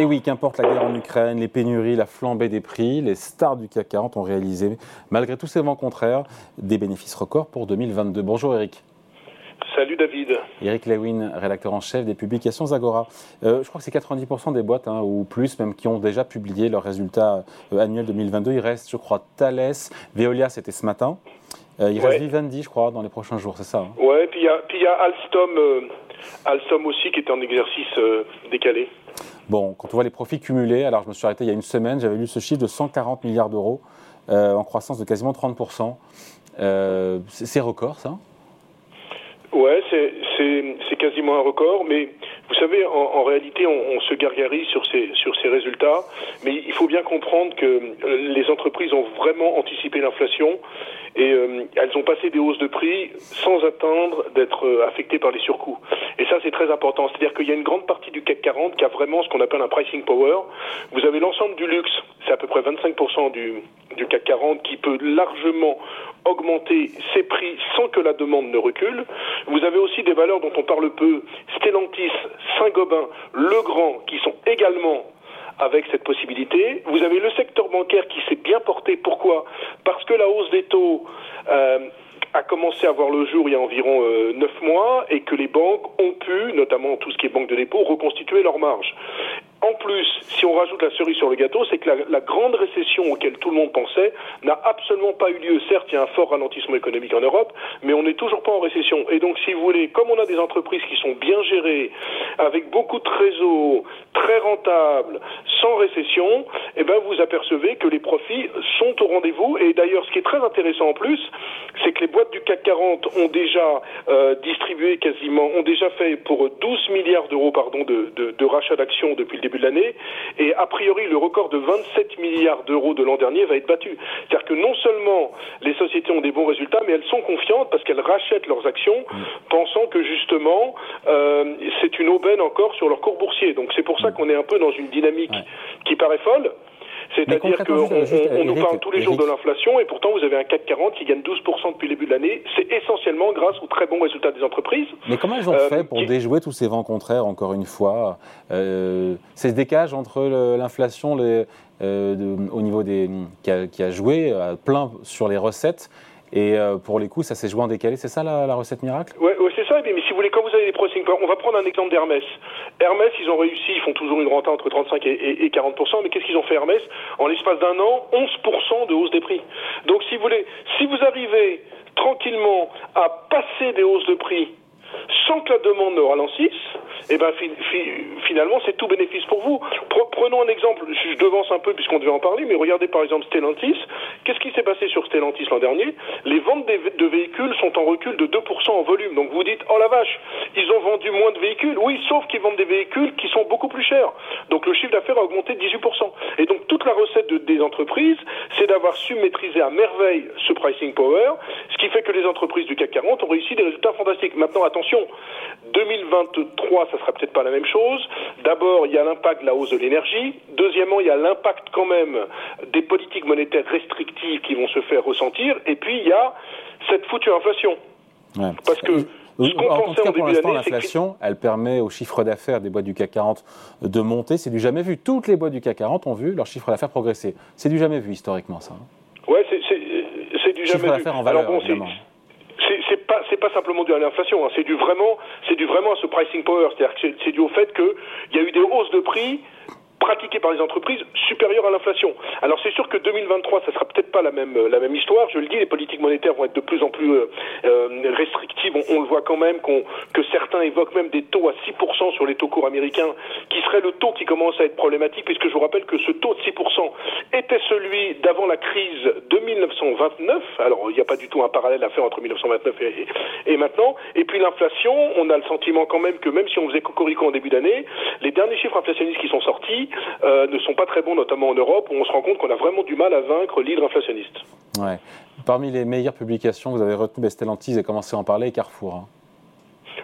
Et oui, qu'importe la guerre en Ukraine, les pénuries, la flambée des prix, les stars du CAC 40 ont réalisé, malgré tous ces vents contraires, des bénéfices records pour 2022. Bonjour Eric. Salut David. Eric Lewin, rédacteur en chef des publications Agora. Euh, je crois que c'est 90% des boîtes, hein, ou plus même, qui ont déjà publié leurs résultats euh, annuels 2022. Il reste, je crois, Thales, Veolia, c'était ce matin. Euh, il reste Vivendi, je crois, dans les prochains jours, c'est ça hein? Ouais, puis il y, a Alstom, Alstom aussi qui était en exercice décalé. Bon, quand on voit les profits cumulés, alors je me suis arrêté il y a une semaine, j'avais lu ce chiffre de 140 milliards d'euros euh, en croissance de quasiment 30%. Euh, c'est record, ça? Ouais, c'est quasiment un record, mais vous savez, en, réalité, on, se gargarise sur ces, sur ces résultats, mais il faut bien comprendre que les entreprises ont vraiment anticipé l'inflation et euh, elles ont passé des hausses de prix sans attendre d'être euh, affectées par les surcoûts. Et ça, c'est très important. C'est-à-dire qu'il y a une grande partie du CAC 40 qui a vraiment ce qu'on appelle un pricing power. Vous avez l'ensemble du luxe, c'est à peu près 25% du, du CAC 40 qui peut largement augmenter ses prix sans que la demande ne recule. Vous avez aussi des valeurs dont on parle peu, Stellantis, Saint-Gobain, Legrand, qui sont également avec cette possibilité. Vous avez le secteur bancaire qui s'est bien porté. Pourquoi? Parce que la hausse des taux euh, a commencé à voir le jour il y a environ euh, neuf mois et que les banques ont pu, notamment tout ce qui est banque de dépôt, reconstituer leurs marges. En plus, si on rajoute la cerise sur le gâteau, c'est que la, grande récession auquel tout le monde pensait n'a absolument pas eu lieu. Certes, il y a un fort ralentissement économique en Europe, mais on n'est toujours pas en récession. Et donc, si vous voulez, comme on a des entreprises qui sont bien gérées, avec beaucoup de réseaux, très rentables, sans récession, eh ben, vous apercevez que les profits sont au rendez-vous. Et d'ailleurs, ce qui est très intéressant en plus, c'est que les boîtes du CAC 40 ont déjà euh, distribué quasiment, ont déjà fait pour 12 milliards d'euros, pardon, de, de, de rachat d'actions depuis le début de l'année. Et a priori, le record de 27 milliards d'euros de l'an dernier va être battu. C'est-à-dire que non seulement les sociétés ont des bons résultats, mais elles sont confiantes parce qu'elles rachètent leurs actions, pensant que justement, euh, c'est une aubaine encore sur leur cours boursier. Donc c'est pour ça qu'on est un peu dans une dynamique qui paraît folle. C'est-à-dire qu'on on, nous parle tous les jours de l'inflation et pourtant vous avez un CAC 40 qui gagne 12% depuis le début de l'année. C'est essentiellement grâce aux très bons résultats des entreprises. Mais comment ils ont euh, fait pour déjouer tous ces vents contraires, encore une fois? Euh, C'est ce décalage entre l'inflation euh, au niveau des qui a, qui a joué plein sur les recettes et euh, pour les coups, ça s'est joué en décalé, c'est ça la, recette miracle? Oui, ouais, c'est ça. Mais, si vous voulez, quand vous avez des pricing on va prendre un exemple d'Hermès. Hermès, ils ont réussi, ils font toujours une renta entre 35 et, 40 mais qu'est-ce qu'ils ont fait Hermès? En l'espace d'un an, 11 de hausse des prix. Donc si vous voulez, si vous arrivez tranquillement à passer des hausses de prix sans que la demande ne ralentisse, eh ben, finalement, c'est tout bénéfice pour vous. Prenons un exemple, je devance un peu puisqu'on devait en parler, mais regardez par exemple Stellantis. Qu'est-ce qui s'est passé sur Stellantis l'an dernier? Les ventes de véhicules sont en recul de 2% en volume. Donc vous dites, oh la vache, ils ont vendu moins de véhicules. Oui, sauf qu'ils vendent des véhicules qui sont beaucoup plus chers. Donc le chiffre d'affaires a augmenté de 18%. Et donc toute la recette des entreprises, c'est d'avoir su maîtriser à merveille ce pricing power, ce qui fait que les entreprises du CAC 40 ont réussi des résultats fantastiques. Maintenant, attention, 2023, ça sera peut-être pas la même chose. D'abord, il y a l'impact de la hausse de l'énergie. Deuxièmement, il y a l'impact quand même des politiques monétaires restrictives qui vont se faire ressentir. Et puis, il y a cette foutue inflation. Parce que ce qu'on pensait en, pour l'instant, l'inflation, elle permet au chiffre d'affaires des boîtes du CAC 40 de monter. C'est du jamais vu. Toutes les boîtes du CAC 40 ont vu leur chiffre d'affaires progresser. C'est du jamais vu historiquement, ça. Hein. Ouais, c'est du jamais vu. En valeur, Alors bon, c'est pas c'est pas simplement dû à l'inflation, hein. c'est du vraiment c'est du vraiment à ce pricing power, c'est-à-dire que c'est dû au fait qu'il y a eu des hausses de prix pratiquée par les entreprises supérieure à l'inflation. Alors c'est sûr que 2023, ça sera peut-être pas la même la même histoire. Je le dis, les politiques monétaires vont être de plus en plus euh, euh, restrictives. On, le voit quand même que certains évoquent même des taux à 6% sur les taux courts américains, qui serait le taux qui commence à être problématique, puisque je vous rappelle que ce taux de 6% était celui d'avant la crise de 1929. Alors il n'y a pas du tout un parallèle à faire entre 1929 et, et maintenant. Et puis l'inflation, on a le sentiment quand même que même si on faisait cocorico en début d'année, les derniers chiffres inflationnistes qui sont sortis euh, ne sont pas très bons, notamment en Europe, où on se rend compte qu'on a vraiment du mal à vaincre l'hydre inflationniste. Ouais. Parmi les meilleures publications, vous avez retenu Stellantis et commencé à en parler, Carrefour. Hein.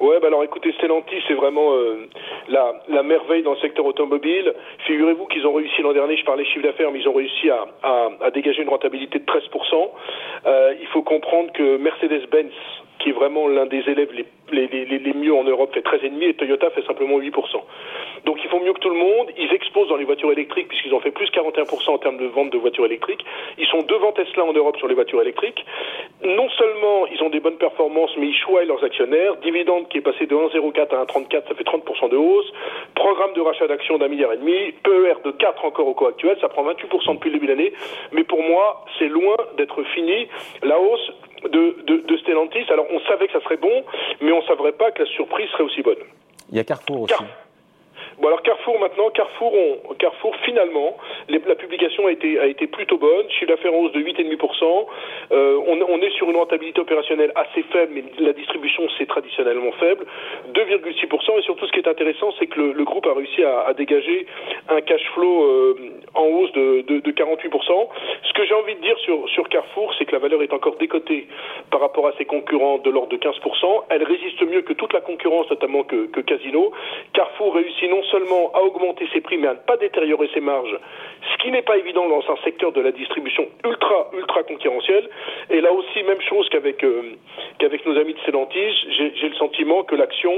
Ouais, bah alors écoutez, Stellantis, c'est vraiment euh, la, la, merveille dans le secteur automobile. Figurez-vous qu'ils ont réussi l'an dernier, je parlais chiffre d'affaires, mais ils ont réussi à, à, à, dégager une rentabilité de 13%. Euh, il faut comprendre que Mercedes-Benz, qui est vraiment l'un des élèves les, les, les, les, mieux en Europe, fait 13,5% et Toyota fait simplement 8%. Mieux que tout le monde. Ils exposent dans les voitures électriques puisqu'ils ont fait plus 41% en termes de vente de voitures électriques. Ils sont devant Tesla en Europe sur les voitures électriques. Non seulement ils ont des bonnes performances, mais ils choisent leurs actionnaires. Dividende qui est passé de 1,04 à 1,34, ça fait 30% de hausse. Programme de rachat d'actions d'un milliard et demi. PER de 4 encore au coût actuel, ça prend 28% depuis le début de l'année. Mais pour moi, c'est loin d'être fini. La hausse de, de, de, Stellantis. Alors on savait que ça serait bon, mais on ne savait pas que la surprise serait aussi bonne. Il y a Carrefour aussi. Car Bon alors Carrefour maintenant, Carrefour, on, Carrefour finalement, la publication a été, a été plutôt bonne, chiffre d'affaires en hausse de 8,5%, euh, on, on, est sur une rentabilité opérationnelle assez faible, mais la distribution c'est traditionnellement faible, 2,6%, et surtout ce qui est intéressant c'est que le, groupe a réussi à, à, dégager un cash flow euh, en hausse de, de, de 48%. Ce que j'ai envie de dire sur, sur Carrefour, c'est que la valeur est encore décotée par rapport à ses concurrents de l'ordre de 15%, elle résiste mieux que toute la concurrence, notamment que, que Casino. Carrefour réussit non seulement à augmenter ses prix, mais à ne pas détériorer ses marges, ce qui n'est pas évident dans un secteur de la distribution ultra, ultra concurrentiel. Et là aussi, même chose qu'avec euh, nos amis de Stellantis, j'ai le sentiment que l'action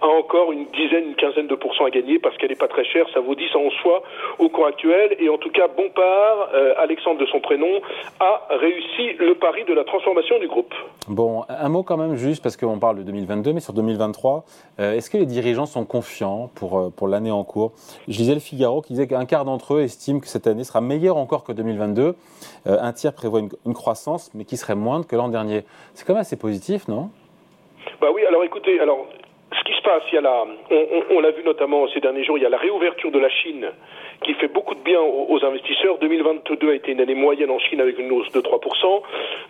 a encore une dizaine, une quinzaine de pourcents à gagner parce qu'elle n'est pas très chère, ça vaut 10 en soi au cours actuel. Et en tout cas, Bompard, euh, Alexandre de son prénom, a réussi le pari de la transformation du groupe. Bon, un mot quand même juste, parce qu'on parle de 2022, mais sur 2023, euh, est-ce que les dirigeants sont confiants pour, euh, l'année en cours? Je lisais le Figaro qui disait qu'un quart d'entre eux estiment que cette année sera meilleure encore que 2022. Euh, un tiers prévoit une, une, croissance, mais qui serait moindre que l'an dernier. C'est quand même assez positif, non? Bah oui, alors écoutez, alors ce qui on, l'a vu notamment ces derniers jours, il y a la réouverture de la Chine qui fait beaucoup de bien aux, aux, investisseurs. 2022 a été une année moyenne en Chine avec une hausse de 3%.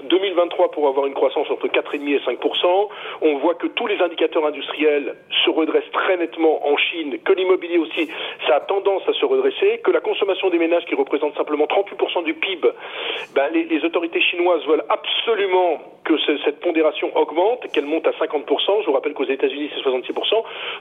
2023 pour avoir une croissance entre 4,5 et 5%. On voit que tous les indicateurs industriels se redressent très nettement en Chine, que l'immobilier aussi, ça a tendance à se redresser, que la consommation des ménages qui représente simplement 38% du PIB, ben les, les, autorités chinoises veulent absolument que cette pondération augmente, qu'elle monte à 50%. Je vous rappelle qu'aux États-Unis c'est 66%.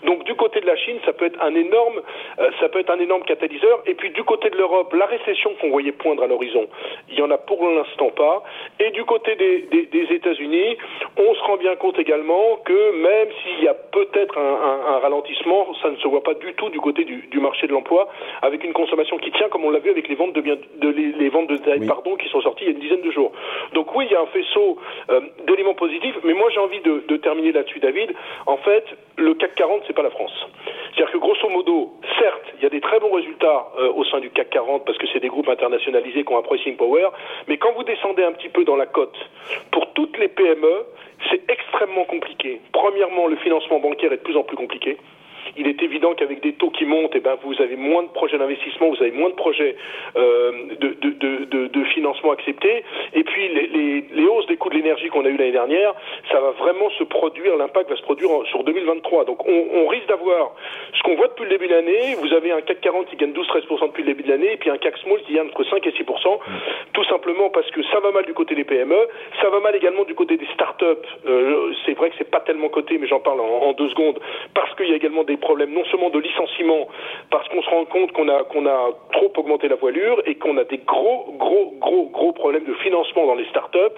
Donc du côté de la Chine, ça peut être un énorme, euh, ça peut être un énorme catalyseur. Et puis du côté de l'Europe, la récession qu'on voyait poindre à l'horizon, il y en a pour l'instant pas. Et du côté des, des, des États-Unis, on se rend bien compte également que même s'il y a peut-être un, un, un, ralentissement, ça ne se voit pas du tout du côté du, du marché de l'emploi, avec une consommation qui tient, comme on l'a vu avec les ventes de biens, de les, les ventes de détail, oui. pardon, qui sont sorties il y a une dizaine de jours. Donc oui, il y a un faisceau euh, d'éléments positifs, mais moi j'ai envie de, de terminer là-dessus, David. En fait, le CAC 40, c'est pas la France. C'est-à-dire que grosso modo, certes, il y a des très bons résultats euh, au sein du CAC 40 parce que c'est des groupes internationalisés qui ont un pricing power, mais quand vous descendez un petit peu dans la cote, pour toutes les PME, c'est extrêmement compliqué. Premièrement, le financement bancaire est de plus en plus compliqué il est évident qu'avec des taux qui montent, eh ben, vous avez moins de projets d'investissement, vous avez moins de projets euh, de, financement acceptés. Et puis les, hausses des coûts de l'énergie qu'on a eu l'année dernière, ça va vraiment se produire, l'impact va se produire sur 2023. Donc on, on risque d'avoir ce qu'on voit depuis le début de l'année. Vous avez un CAC 40 qui gagne 12-13% depuis le début de l'année, et puis un CAC Small qui gagne entre 5 et 6%, tout simplement parce que ça va mal du côté des PME, ça va mal également du côté des startups. Euh, c'est vrai que c'est pas tellement coté, mais j'en parle en, en, deux secondes, parce qu'il y a également des problèmes non seulement de licenciement, parce qu'on se rend compte qu'on a, qu'on a trop augmenté la voilure et qu'on a des gros, gros, gros, gros problèmes de financement dans les startups.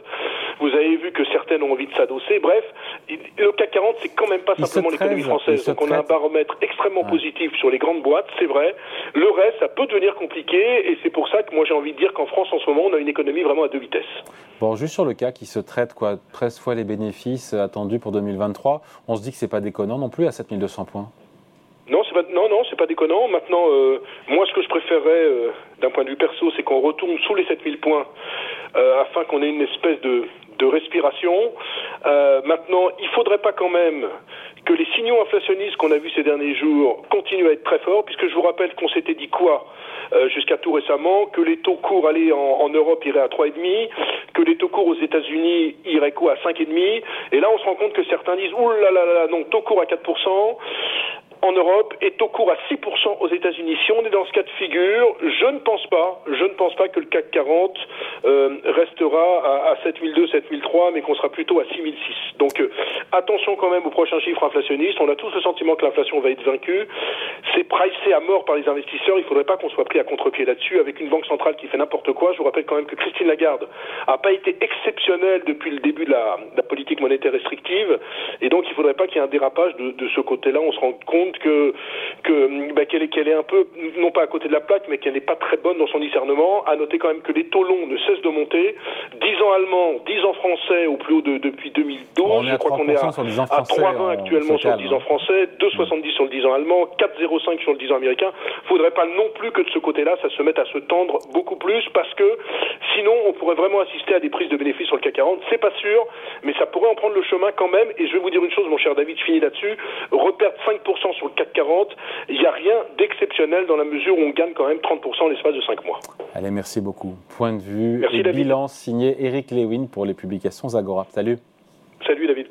Vous avez vu que certaines ont envie de s'adosser. Bref, le CAC 40, c'est quand même pas il simplement l'économie française. Donc on a un baromètre extrêmement positif sur les grandes boîtes, c'est vrai. Le reste, ça peut devenir compliqué et c'est pour ça que moi j'ai envie de dire qu'en France en ce moment, on a une économie vraiment à deux vitesses. Bon, juste sur le cas qui se traite quoi, 13 fois les bénéfices attendus pour 2023, on se dit que c'est pas déconnant non plus à 7200 points. Non, non, c'est pas déconnant. Maintenant, euh, moi, ce que je préférerais, euh, d'un point de vue perso, c'est qu'on retourne sous les 7000 points euh, afin qu'on ait une espèce de, de respiration. maintenant, il faudrait pas quand même que les signaux inflationnistes qu'on a vus ces derniers jours continuent à être très forts, puisque je vous rappelle qu'on s'était dit quoi jusqu'à tout récemment, que les taux courts allaient en, Europe iraient à 3,5, que les taux courts aux États-Unis iraient quoi à 5,5, et là on se rend compte que certains disent ouh là là là non taux court à 4%. En Europe est au cours à 6% aux États-Unis. Si on est dans ce cas de figure, je ne pense pas, je ne pense pas que le CAC 40 euh, restera à, 7002, 7003, mais qu'on sera plutôt à 6006. Donc euh, attention quand même aux prochains chiffres inflationnistes. On a tous le sentiment que l'inflation va être vaincue. C'est pricé à mort par les investisseurs. Il ne faudrait pas qu'on soit pris à contre-pied là-dessus avec une banque centrale qui fait n'importe quoi. Je vous rappelle quand même que Christine Lagarde n'a pas été exceptionnelle depuis le début de la, politique monétaire restrictive, et donc il ne faudrait pas qu'il y ait un dérapage de, de ce côté-là. On se rend compte que bah, qu'elle est qu'elle est un peu non pas à côté de la plaque, mais qu'elle n'est pas très bonne dans son discernement. À noter quand même que les taux longs ne cessent de monter. 10 ans allemands, 10 ans français au plus haut de, depuis 2012. je crois qu'on est à, à 3,20 actuellement sur le 10 ans français, 2,70 sur le 10 ans allemand, 4,05 sur le 10 ans américain. Faudrait pas non plus que de ce côté-là, ça se mette à se tendre beaucoup plus parce que sinon on pourrait vraiment assister à des prises de bénéfices sur le CAC 40. C'est pas sûr, mais ça pourrait en prendre le chemin quand même. Et je vais vous dire une chose, mon cher David, je finis là-dessus. Reperdre 5% sur le CAC 40, il n'y a rien d'exceptionnel dans la mesure où on gagne quand même 30% en l'espace de 5 mois. Allez, merci beaucoup. Point de vue et bilan signé Eric Lewin pour les publications Agora. Salut. Salut David.